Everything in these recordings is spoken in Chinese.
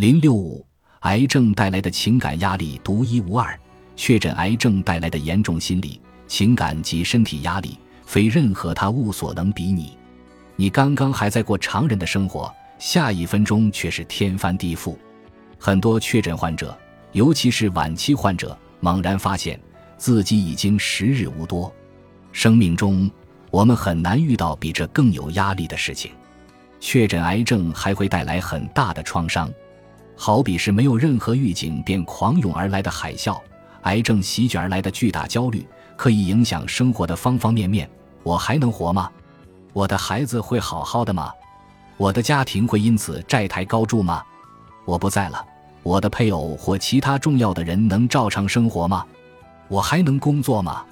零六五，癌症带来的情感压力独一无二。确诊癌症带来的严重心理、情感及身体压力，非任何他物所能比拟。你刚刚还在过常人的生活，下一分钟却是天翻地覆。很多确诊患者，尤其是晚期患者，猛然发现自己已经时日无多。生命中，我们很难遇到比这更有压力的事情。确诊癌症还会带来很大的创伤，好比是没有任何预警便狂涌而来的海啸。癌症席卷而来的巨大焦虑，可以影响生活的方方面面。我还能活吗？我的孩子会好好的吗？我的家庭会因此债台高筑吗？我不在了，我的配偶或其他重要的人能照常生活吗？我还能工作吗？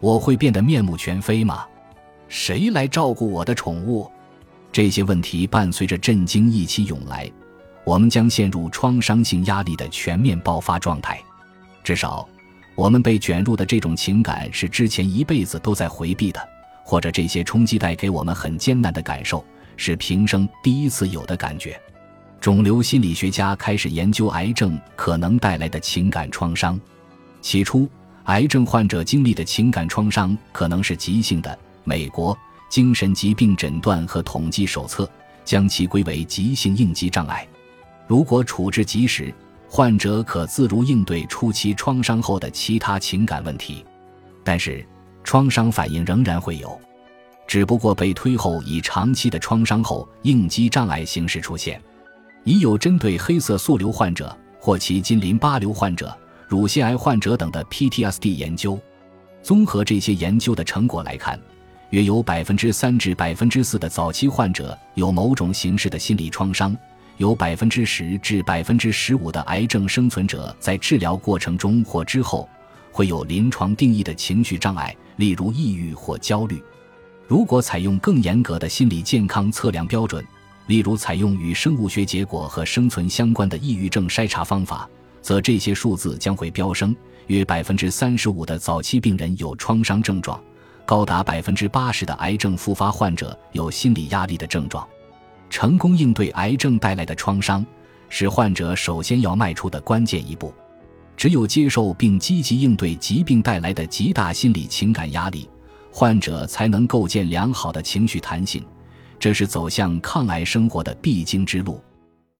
我会变得面目全非吗？谁来照顾我的宠物？这些问题伴随着震惊一起涌来，我们将陷入创伤性压力的全面爆发状态。至少，我们被卷入的这种情感是之前一辈子都在回避的，或者这些冲击带给我们很艰难的感受，是平生第一次有的感觉。肿瘤心理学家开始研究癌症可能带来的情感创伤。起初，癌症患者经历的情感创伤可能是急性的。美国精神疾病诊断和统计手册将其归为急性应激障碍。如果处置及时。患者可自如应对初期创伤后的其他情感问题，但是创伤反应仍然会有，只不过被推后以长期的创伤后应激障碍形式出现。已有针对黑色素瘤患者、或其近淋巴瘤患者、乳腺癌患者等的 PTSD 研究。综合这些研究的成果来看，约有百分之三至百分之四的早期患者有某种形式的心理创伤。有百分之十至百分之十五的癌症生存者在治疗过程中或之后会有临床定义的情绪障碍，例如抑郁或焦虑。如果采用更严格的心理健康测量标准，例如采用与生物学结果和生存相关的抑郁症筛查方法，则这些数字将会飙升。约百分之三十五的早期病人有创伤症状，高达百分之八十的癌症复发患者有心理压力的症状。成功应对癌症带来的创伤，是患者首先要迈出的关键一步。只有接受并积极应对疾病带来的极大心理情感压力，患者才能构建良好的情绪弹性，这是走向抗癌生活的必经之路。